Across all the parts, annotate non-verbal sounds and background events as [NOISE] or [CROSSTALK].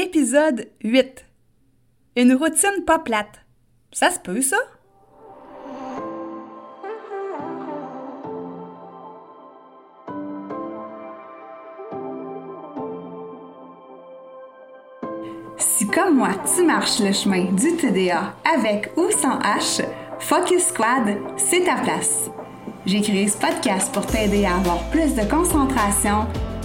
Épisode 8. Une routine pas plate. Ça se peut, ça? Si comme moi, tu marches le chemin du TDA avec ou sans H, Focus Squad, c'est ta place. J'ai créé ce podcast pour t'aider à avoir plus de concentration,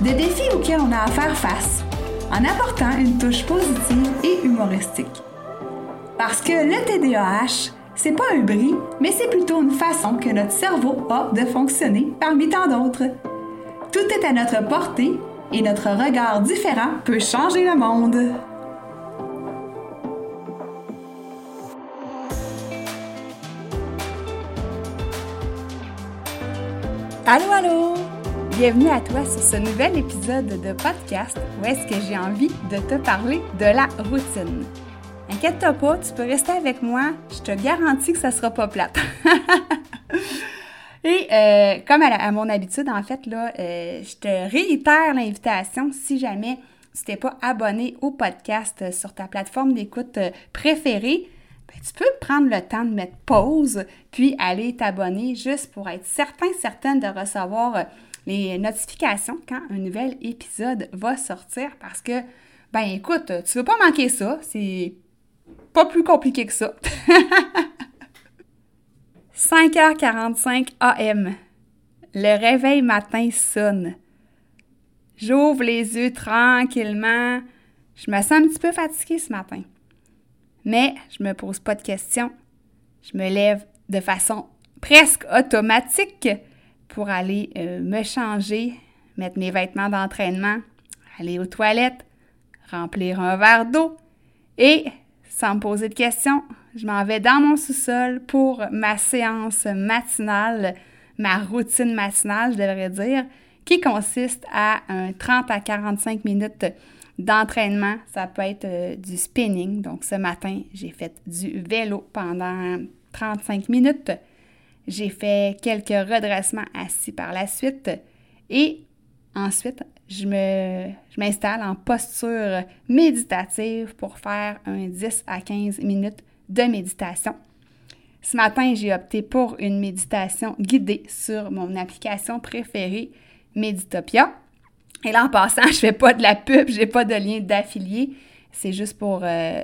de défis auxquels on a à faire face, en apportant une touche positive et humoristique. Parce que le TDAH, c'est pas un bris, mais c'est plutôt une façon que notre cerveau a de fonctionner parmi tant d'autres. Tout est à notre portée et notre regard différent peut changer le monde. Allô, allô! Bienvenue à toi sur ce nouvel épisode de podcast où est-ce que j'ai envie de te parler de la routine. Inquiète-toi pas, tu peux rester avec moi, je te garantis que ça sera pas plate. [LAUGHS] Et euh, comme à, mon habitude, en fait, là, euh, je te réitère l'invitation si jamais tu t'es pas abonné au podcast sur ta plateforme d'écoute euh, préférée ben, tu peux prendre le temps de mettre pause, puis aller t'abonner juste pour être certain, certaine de recevoir euh, les notifications quand un nouvel épisode va sortir parce que, ben écoute, tu veux pas manquer ça, c'est pas plus compliqué que ça. [LAUGHS] 5h45 AM. Le réveil matin sonne. J'ouvre les yeux tranquillement. Je me sens un petit peu fatiguée ce matin. Mais je me pose pas de questions. Je me lève de façon presque automatique pour aller euh, me changer, mettre mes vêtements d'entraînement, aller aux toilettes, remplir un verre d'eau et, sans me poser de questions, je m'en vais dans mon sous-sol pour ma séance matinale, ma routine matinale, je devrais dire, qui consiste à un 30 à 45 minutes d'entraînement. Ça peut être euh, du spinning. Donc, ce matin, j'ai fait du vélo pendant 35 minutes. J'ai fait quelques redressements assis par la suite. Et ensuite, je m'installe en posture méditative pour faire un 10 à 15 minutes de méditation. Ce matin, j'ai opté pour une méditation guidée sur mon application préférée, Meditopia. Et là, en passant, [LAUGHS] je fais pas de la pub, j'ai pas de lien d'affilié. C'est juste pour euh,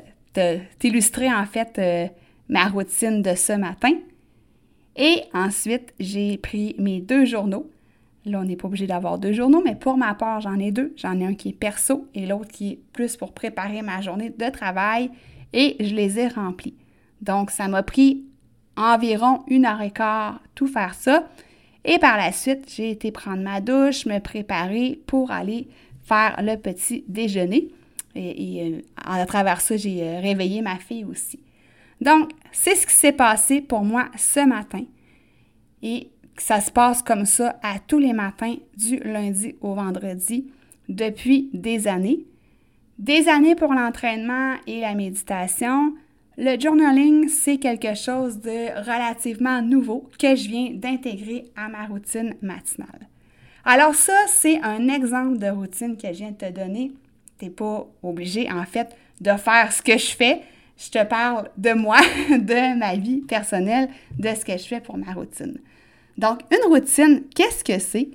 t'illustrer, en fait, euh, ma routine de ce matin. Et ensuite, j'ai pris mes deux journaux. Là, on n'est pas obligé d'avoir deux journaux, mais pour ma part, j'en ai deux. J'en ai un qui est perso et l'autre qui est plus pour préparer ma journée de travail et je les ai remplis. Donc, ça m'a pris environ une heure et quart tout faire ça. Et par la suite, j'ai été prendre ma douche, me préparer pour aller faire le petit déjeuner. Et, euh, à travers ça, j'ai euh, réveillé ma fille aussi. Donc, c'est ce qui s'est passé pour moi ce matin. Et ça se passe comme ça à tous les matins, du lundi au vendredi, depuis des années. Des années pour l'entraînement et la méditation, le journaling, c'est quelque chose de relativement nouveau que je viens d'intégrer à ma routine matinale. Alors ça, c'est un exemple de routine que je viens de te donner. Tu n'es pas obligé, en fait, de faire ce que je fais. Je te parle de moi, [LAUGHS] de ma vie personnelle, de ce que je fais pour ma routine. Donc, une routine, qu'est-ce que c'est?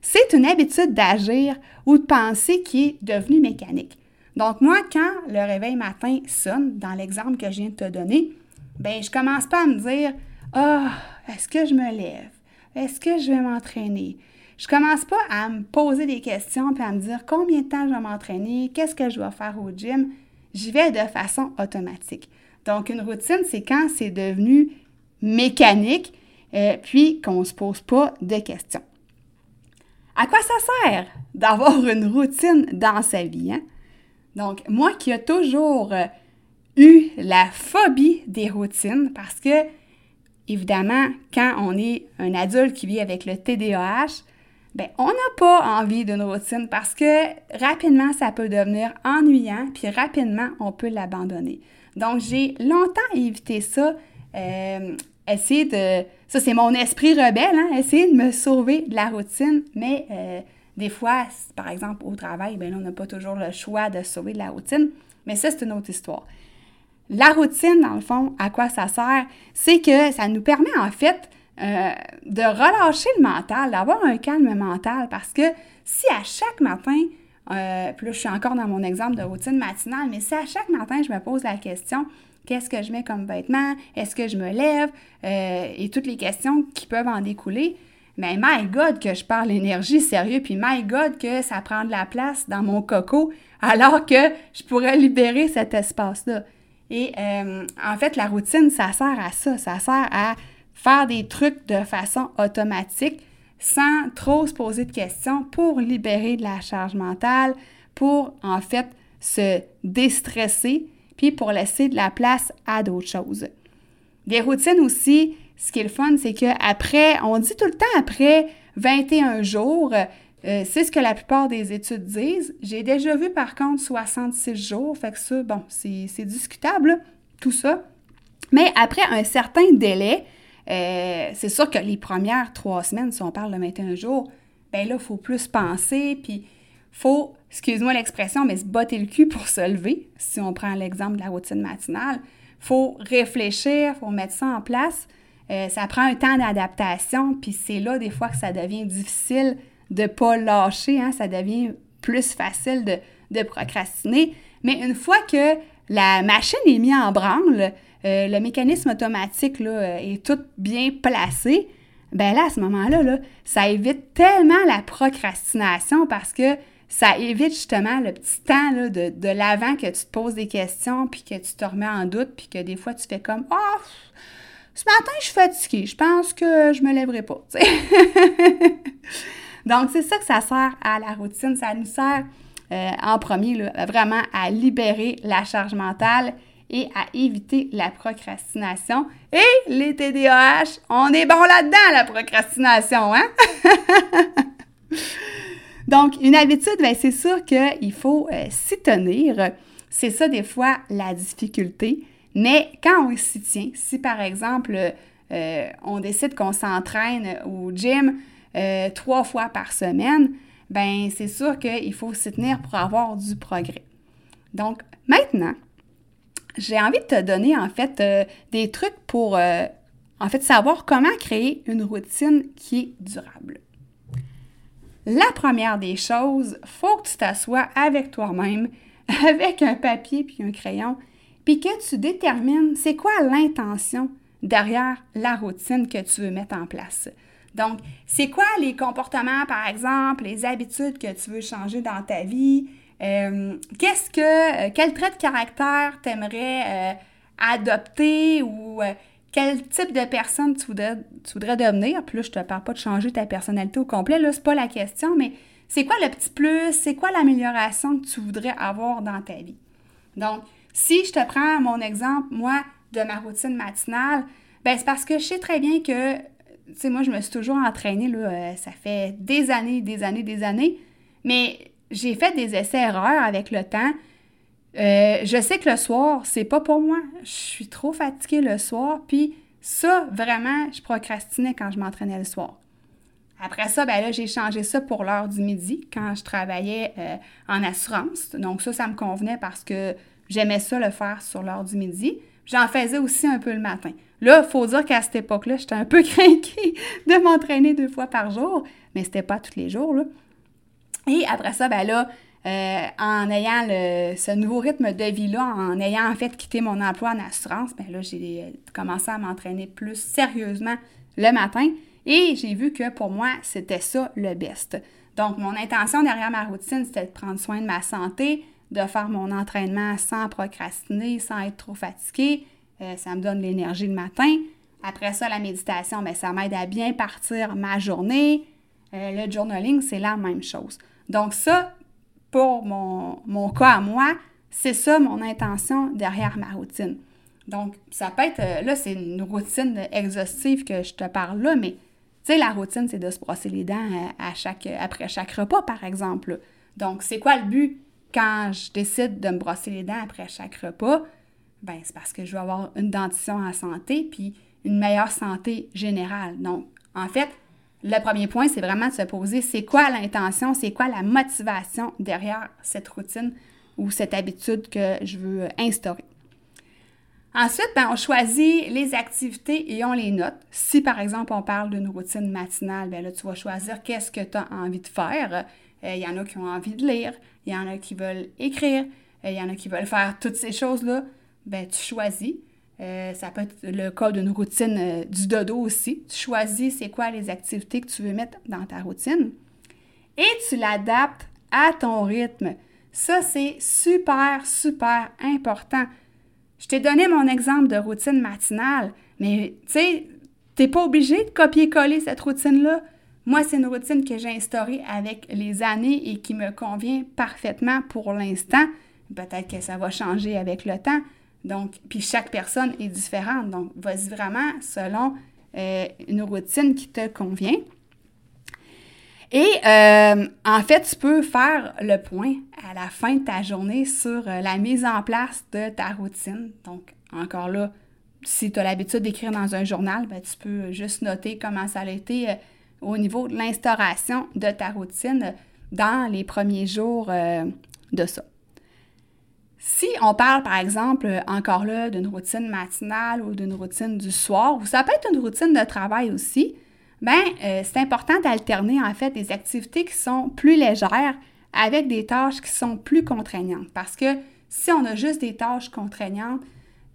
C'est une habitude d'agir ou de penser qui est devenue mécanique. Donc, moi, quand le réveil matin sonne, dans l'exemple que je viens de te donner, ben je commence pas à me dire Ah, est-ce que je me lève? Est-ce que je vais m'entraîner? Je commence pas à me poser des questions et à me dire combien de temps je vais m'entraîner, qu'est-ce que je dois faire au gym? J'y vais de façon automatique. Donc, une routine, c'est quand c'est devenu mécanique, euh, puis qu'on ne se pose pas de questions. À quoi ça sert d'avoir une routine dans sa vie? Hein? Donc, moi qui ai toujours euh, eu la phobie des routines, parce que, évidemment, quand on est un adulte qui vit avec le TDAH, ben, on n'a pas envie d'une routine parce que rapidement, ça peut devenir ennuyant, puis rapidement, on peut l'abandonner. Donc, j'ai longtemps évité ça, euh, essayer de... Ça, c'est mon esprit rebelle, hein, essayer de me sauver de la routine, mais euh, des fois, par exemple, au travail, ben on n'a pas toujours le choix de sauver de la routine, mais ça, c'est une autre histoire. La routine, dans le fond, à quoi ça sert? C'est que ça nous permet, en fait, euh, de relâcher le mental, d'avoir un calme mental, parce que si à chaque matin, euh, puis là, je suis encore dans mon exemple de routine matinale, mais si à chaque matin, je me pose la question, qu'est-ce que je mets comme vêtements, est-ce que je me lève, euh, et toutes les questions qui peuvent en découler, mais my God que je parle énergie sérieux, puis my God que ça prend de la place dans mon coco, alors que je pourrais libérer cet espace-là. Et en fait, la routine, ça sert à ça, ça sert à faire des trucs de façon automatique sans trop se poser de questions pour libérer de la charge mentale, pour en fait se déstresser, puis pour laisser de la place à d'autres choses. Des routines aussi, ce qui est le fun, c'est qu'après, on dit tout le temps après 21 jours, euh, c'est ce que la plupart des études disent. J'ai déjà vu par contre 66 jours, fait que ça, bon, c'est discutable, tout ça. Mais après un certain délai, euh, c'est sûr que les premières trois semaines, si on parle de 21 jours, ben là, il faut plus penser, puis faut, excuse-moi l'expression, mais se botter le cul pour se lever, si on prend l'exemple de la routine matinale. faut réfléchir, faut mettre ça en place. Euh, ça prend un temps d'adaptation, puis c'est là des fois que ça devient difficile de ne pas lâcher, hein, ça devient plus facile de, de procrastiner. Mais une fois que la machine est mise en branle, euh, le mécanisme automatique là, euh, est tout bien placé, ben là, à ce moment-là, là, ça évite tellement la procrastination parce que ça évite justement le petit temps de, de l'avant que tu te poses des questions, puis que tu te remets en doute, puis que des fois tu fais comme Oh, ce matin, je suis fatiguée, je pense que je me lèverai pas. [LAUGHS] Donc, c'est ça que ça sert à la routine. Ça nous sert euh, en premier là, vraiment à libérer la charge mentale et à éviter la procrastination. Et les TDAH, on est bon là-dedans, la procrastination, hein? [LAUGHS] Donc, une habitude, bien, c'est sûr qu'il faut euh, s'y tenir. C'est ça, des fois, la difficulté. Mais quand on s'y tient, si par exemple, euh, on décide qu'on s'entraîne au gym euh, trois fois par semaine, ben c'est sûr qu'il faut s'y tenir pour avoir du progrès. Donc, maintenant, j'ai envie de te donner en fait euh, des trucs pour euh, en fait savoir comment créer une routine qui est durable. La première des choses, faut que tu t'assoies avec toi-même, [LAUGHS] avec un papier puis un crayon, puis que tu détermines c'est quoi l'intention derrière la routine que tu veux mettre en place. Donc, c'est quoi les comportements, par exemple, les habitudes que tu veux changer dans ta vie? Euh, qu'est-ce que, euh, quel trait de caractère t'aimerais euh, adopter ou quel type de personne tu voudrais, tu voudrais devenir? Puis là, je te parle pas de changer ta personnalité au complet, là, c'est pas la question, mais c'est quoi le petit plus? C'est quoi l'amélioration que tu voudrais avoir dans ta vie? Donc, si je te prends mon exemple, moi, de ma routine matinale, ben c'est parce que je sais très bien que, tu sais, moi, je me suis toujours entraînée, là, ça fait des années, des années, des années, mais j'ai fait des essais-erreurs avec le temps. Euh, je sais que le soir, c'est pas pour moi. Je suis trop fatiguée le soir. Puis ça, vraiment, je procrastinais quand je m'entraînais le soir. Après ça, ben là, j'ai changé ça pour l'heure du midi quand je travaillais euh, en assurance. Donc ça, ça me convenait parce que j'aimais ça le faire sur l'heure du midi. J'en faisais aussi un peu le matin. Là, il faut dire qu'à cette époque-là, j'étais un peu [LAUGHS] craquée de m'entraîner deux fois par jour, mais c'était pas tous les jours. Et après ça, ben là, euh, en ayant ce nouveau rythme de vie-là, en ayant en fait quitté mon emploi en assurance, ben là, j'ai commencé à m'entraîner plus sérieusement le matin et j'ai vu que pour moi, c'était ça le best. Donc, mon intention derrière ma routine, c'était de prendre soin de ma santé, de faire mon entraînement sans procrastiner, sans être trop fatigué. Euh, ça me donne l'énergie le matin. Après ça, la méditation, bien, ça m'aide à bien partir ma journée. Euh, le journaling, c'est la même chose. Donc ça, pour mon, cas à moi, c'est ça mon intention derrière ma routine. Donc, ça peut être, euh, là, c'est une routine exhaustive que je te parle là, mais tu sais, la routine, c'est de se brosser les dents euh, après chaque repas, par exemple. Donc, c'est quoi le but quand je décide de me brosser les dents après chaque repas? Ben, c'est parce que je veux avoir une dentition en santé puis une meilleure santé générale. Donc, en fait, le premier point, c'est vraiment de se poser c'est quoi l'intention, c'est quoi la motivation derrière cette routine ou cette habitude que je veux instaurer. Ensuite, ben, on choisit les activités et on les note. Si, par exemple, on parle d'une routine matinale, bien là, tu vas choisir qu'est-ce que tu as envie de faire. Euh, il y en a qui ont envie de lire, il y en a qui veulent écrire, euh, il y en a qui veulent faire toutes ces choses-là. Ben, tu choisis. Euh, ça peut être le cas d'une routine du dodo aussi. Tu choisis c'est quoi les activités que tu veux mettre dans ta routine et tu l'adaptes à ton rythme. Ça, c'est super, super important. Je t'ai donné mon exemple de routine matinale, mais tu sais, t'es pas obligé de copier-coller cette routine-là. Moi, c'est une routine que j'ai instaurée avec les années et qui me convient parfaitement pour l'instant. Peut-être que ça va changer avec le temps. Donc, puis chaque personne est différente. Donc, vas-y vraiment selon euh, une routine qui te convient. Et euh, en fait, tu peux faire le point à la fin de ta journée sur euh, la mise en place de ta routine. Donc, encore là, si tu as l'habitude d'écrire dans un journal, ben, tu peux juste noter comment ça a été au niveau de l'instauration de ta routine dans les premiers jours de ça. Si on parle, par exemple, encore là, d'une routine matinale ou d'une routine du soir, ou ça peut être une routine de travail aussi, bien, euh, c'est important d'alterner en fait des activités qui sont plus légères avec des tâches qui sont plus contraignantes. Parce que si on a juste des tâches contraignantes,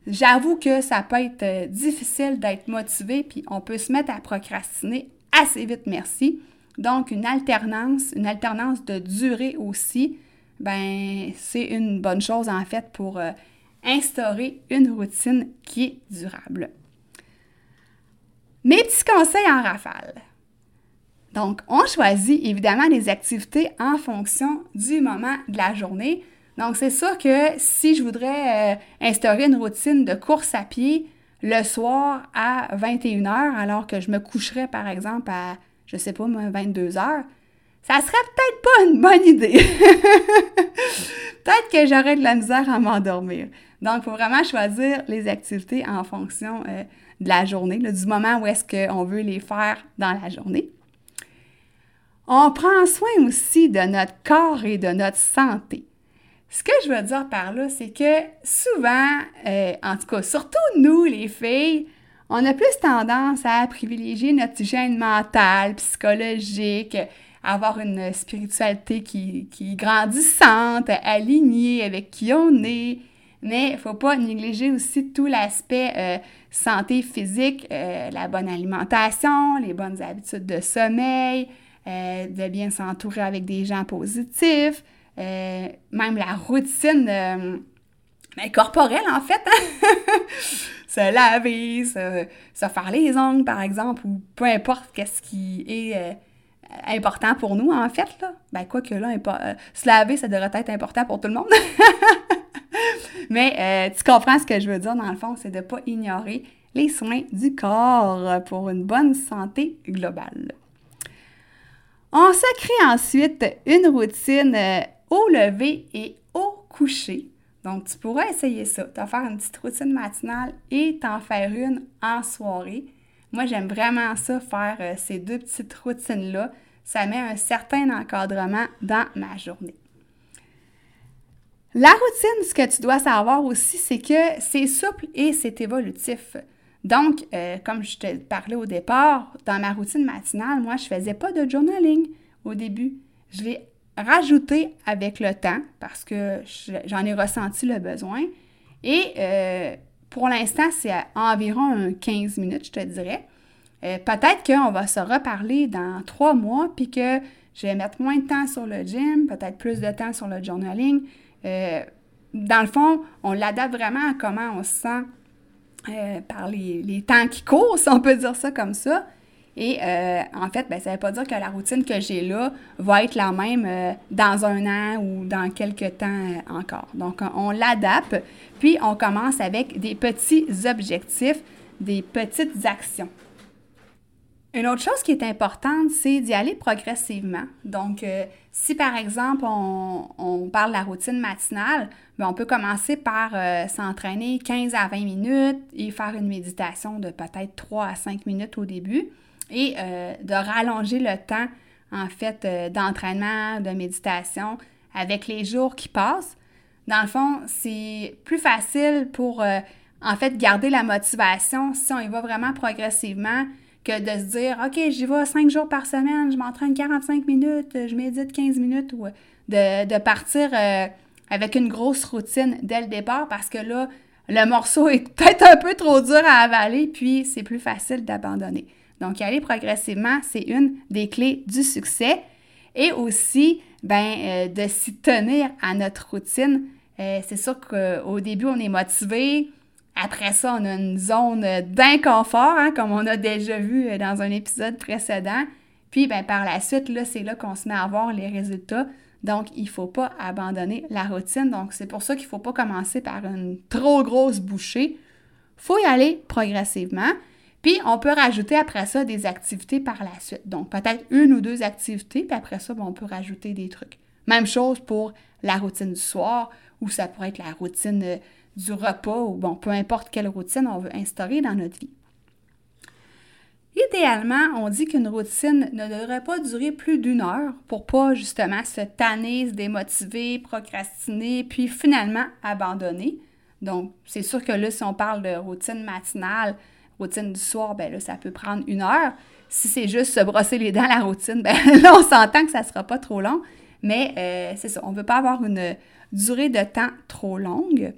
j'avoue que ça peut être euh, difficile d'être motivé, puis on peut se mettre à procrastiner assez vite, merci. Donc, une alternance, une alternance de durée aussi, ben c'est une bonne chose en fait pour euh, instaurer une routine qui est durable. Mes petits conseils en rafale. Donc, on choisit évidemment les activités en fonction du moment de la journée. Donc, c'est sûr que si je voudrais euh, instaurer une routine de course à pied le soir à 21h, alors que je me coucherais par exemple à, je sais pas, 22h, ça serait peut-être pas une bonne idée. [LAUGHS] peut-être que j'aurais de la misère à m'endormir. Donc, il faut vraiment choisir les activités en fonction euh, de la journée, du moment où est-ce qu'on veut les faire dans la journée. On prend soin aussi de notre corps et de notre santé. Ce que je veux dire par là, c'est que souvent, euh, en tout cas, surtout nous, les filles, on a plus tendance à privilégier notre hygiène mentale, psychologique, avoir une spiritualité qui, qui est grandissante, alignée avec qui on est, mais il ne faut pas négliger aussi tout l'aspect euh, santé physique, euh, la bonne alimentation, les bonnes habitudes de sommeil, euh, de bien s'entourer avec des gens positifs, même la routine ben, corporelle en fait. Hein. [LAUGHS] se laver, se, se, faire les ongles par exemple, ou peu importe qu'est-ce qui est important pour nous en fait. Là. Ben quoi que là, se laver, ça devrait être important pour tout le monde. [LAUGHS] Mais euh, tu comprends ce que je veux dire dans le fond, c'est de ne pas ignorer les soins du corps pour une bonne santé globale. On se crée ensuite une routine euh, au lever et au coucher. Donc, tu pourrais essayer ça, t'en faire une petite routine matinale et t'en faire une en soirée. Moi, j'aime vraiment ça, faire euh, ces deux petites routines-là. Ça met un certain encadrement dans ma journée. La routine, ce que tu dois savoir aussi, c'est que c'est souple et c'est évolutif. Donc, euh, comme je te parlais au départ, dans ma routine matinale, moi, je ne faisais pas de journaling au début. Je l'ai rajouté avec le temps parce que j'en ai ressenti le besoin. Et euh, pour l'instant, c'est environ 15 minutes, je te dirais. Euh, peut-être qu'on va se reparler dans trois mois, puis que je vais mettre moins de temps sur le gym, peut-être plus de temps sur le journaling. Euh, dans le fond, on l'adapte vraiment à comment on se sent euh, par les, temps qui courent, [LAUGHS] si on peut dire ça comme ça. Et euh, en fait, ben, ça ne veut pas dire que la routine que j'ai là va être la même euh, dans un an ou dans quelques temps euh, encore. Donc, on l'adapte, puis on commence avec des petits objectifs, des petites actions. Une autre chose qui est importante, c'est d'y aller progressivement. Donc, si par exemple on, parle de la routine matinale, ben, on peut commencer par s'entraîner 15 à 20 minutes et faire une méditation de peut-être 3 à 5 minutes au début et euh, de rallonger le temps, en fait, euh, d'entraînement, de méditation avec les jours qui passent. Dans le fond, c'est plus facile pour, euh, en fait, garder la motivation si on y va vraiment progressivement que de se dire, OK, j'y vais cinq jours par semaine, je m'entraîne 45 minutes, je médite 15 minutes, ou de, de partir avec une grosse routine dès le départ parce que là, le morceau est peut-être un peu trop dur à avaler, puis c'est plus facile d'abandonner. Donc, y aller progressivement, c'est une des clés du succès. Et aussi, ben, euh, de s'y tenir à notre routine. Euh, c'est sûr qu'au début, on est motivé. Après ça, on a une zone d'inconfort, hein, comme on a déjà vu dans un épisode précédent. Puis, ben, par la suite, là, c'est là qu'on se met à voir les résultats. Donc, il ne faut pas abandonner la routine. Donc, c'est pour ça qu'il ne faut pas commencer par une trop grosse bouchée. Il faut y aller progressivement. Puis, on peut rajouter après ça des activités par la suite. Donc, peut-être une ou deux activités, puis après ça, on peut rajouter des trucs. Même chose pour la routine du soir, ou ça pourrait être la routine euh, du repas, ou bon, peu importe quelle routine on veut instaurer dans notre vie. Idéalement, on dit qu'une routine ne devrait pas durer plus d'une heure pour pas justement se tanner, se démotiver, procrastiner, puis finalement abandonner. Donc, c'est sûr que là, si on parle de routine matinale, routine du soir, ben là, ça peut prendre une heure. Si c'est juste se brosser les dents, [LAUGHS] la routine, ben là, on s'entend que ça ne sera pas trop long. Mais euh, c'est ça, on ne veut pas avoir une durée de temps trop longue.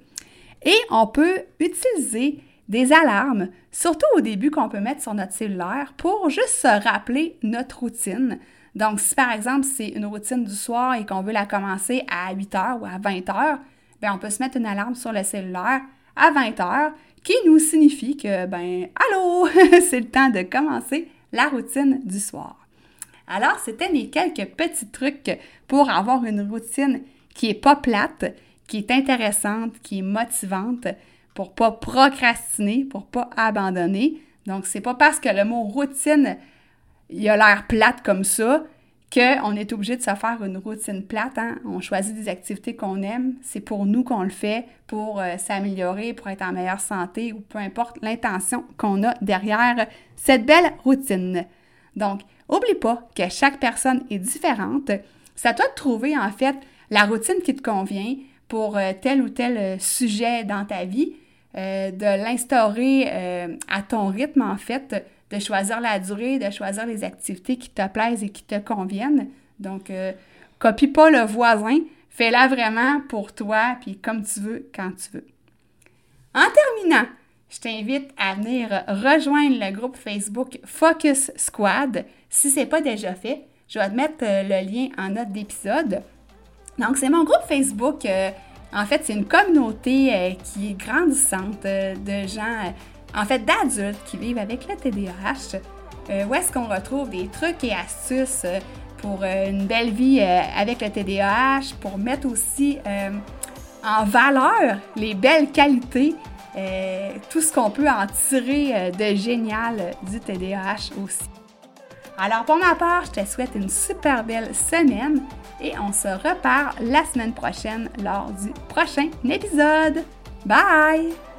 Et on peut utiliser des alarmes, surtout au début qu'on peut mettre sur notre cellulaire pour juste se rappeler notre routine. Donc, si par exemple c'est une routine du soir et qu'on veut la commencer à 8 h ou à 20 h, bien, on peut se mettre une alarme sur le cellulaire à 20 h qui nous signifie que, ben, allô, [LAUGHS] c'est le temps de commencer la routine du soir. Alors, c'était mes quelques petits trucs pour avoir une routine qui est pas plate, qui est intéressante, qui est motivante, pour pas procrastiner, pour pas abandonner. Donc, c'est pas parce que le mot routine, il a l'air plate comme ça qu'on est obligé de se faire une routine plate. Hein. On choisit des activités qu'on aime. C'est pour nous qu'on le fait, pour euh, s'améliorer, pour être en meilleure santé ou peu importe l'intention qu'on a derrière cette belle routine. Donc, oublie pas que chaque personne est différente. C'est à toi de trouver en fait la routine qui te convient pour euh, tel ou tel euh, sujet dans ta vie, de l'instaurer à ton rythme en fait de choisir la durée, de choisir les activités qui te plaisent et qui te conviennent. Donc, euh, copie pas le voisin, fais-la vraiment pour toi, puis comme tu veux, quand tu veux. En terminant, je t'invite à venir rejoindre le groupe Facebook Focus Squad. Si ce n'est pas déjà fait, je vais te mettre euh, le lien en note d'épisode. Donc, c'est mon groupe Facebook. Euh, en fait, c'est une communauté qui est grandissante de gens en fait d'adultes qui vivent avec le TDAH, euh, où est-ce qu'on retrouve des trucs et astuces euh, pour euh, une belle vie avec le TDAH, pour mettre aussi en valeur les belles qualités, tout ce qu'on peut en tirer de génial du TDAH aussi. Alors pour ma part, je te souhaite une super belle semaine et on se reparle la semaine prochaine lors du prochain épisode. Bye!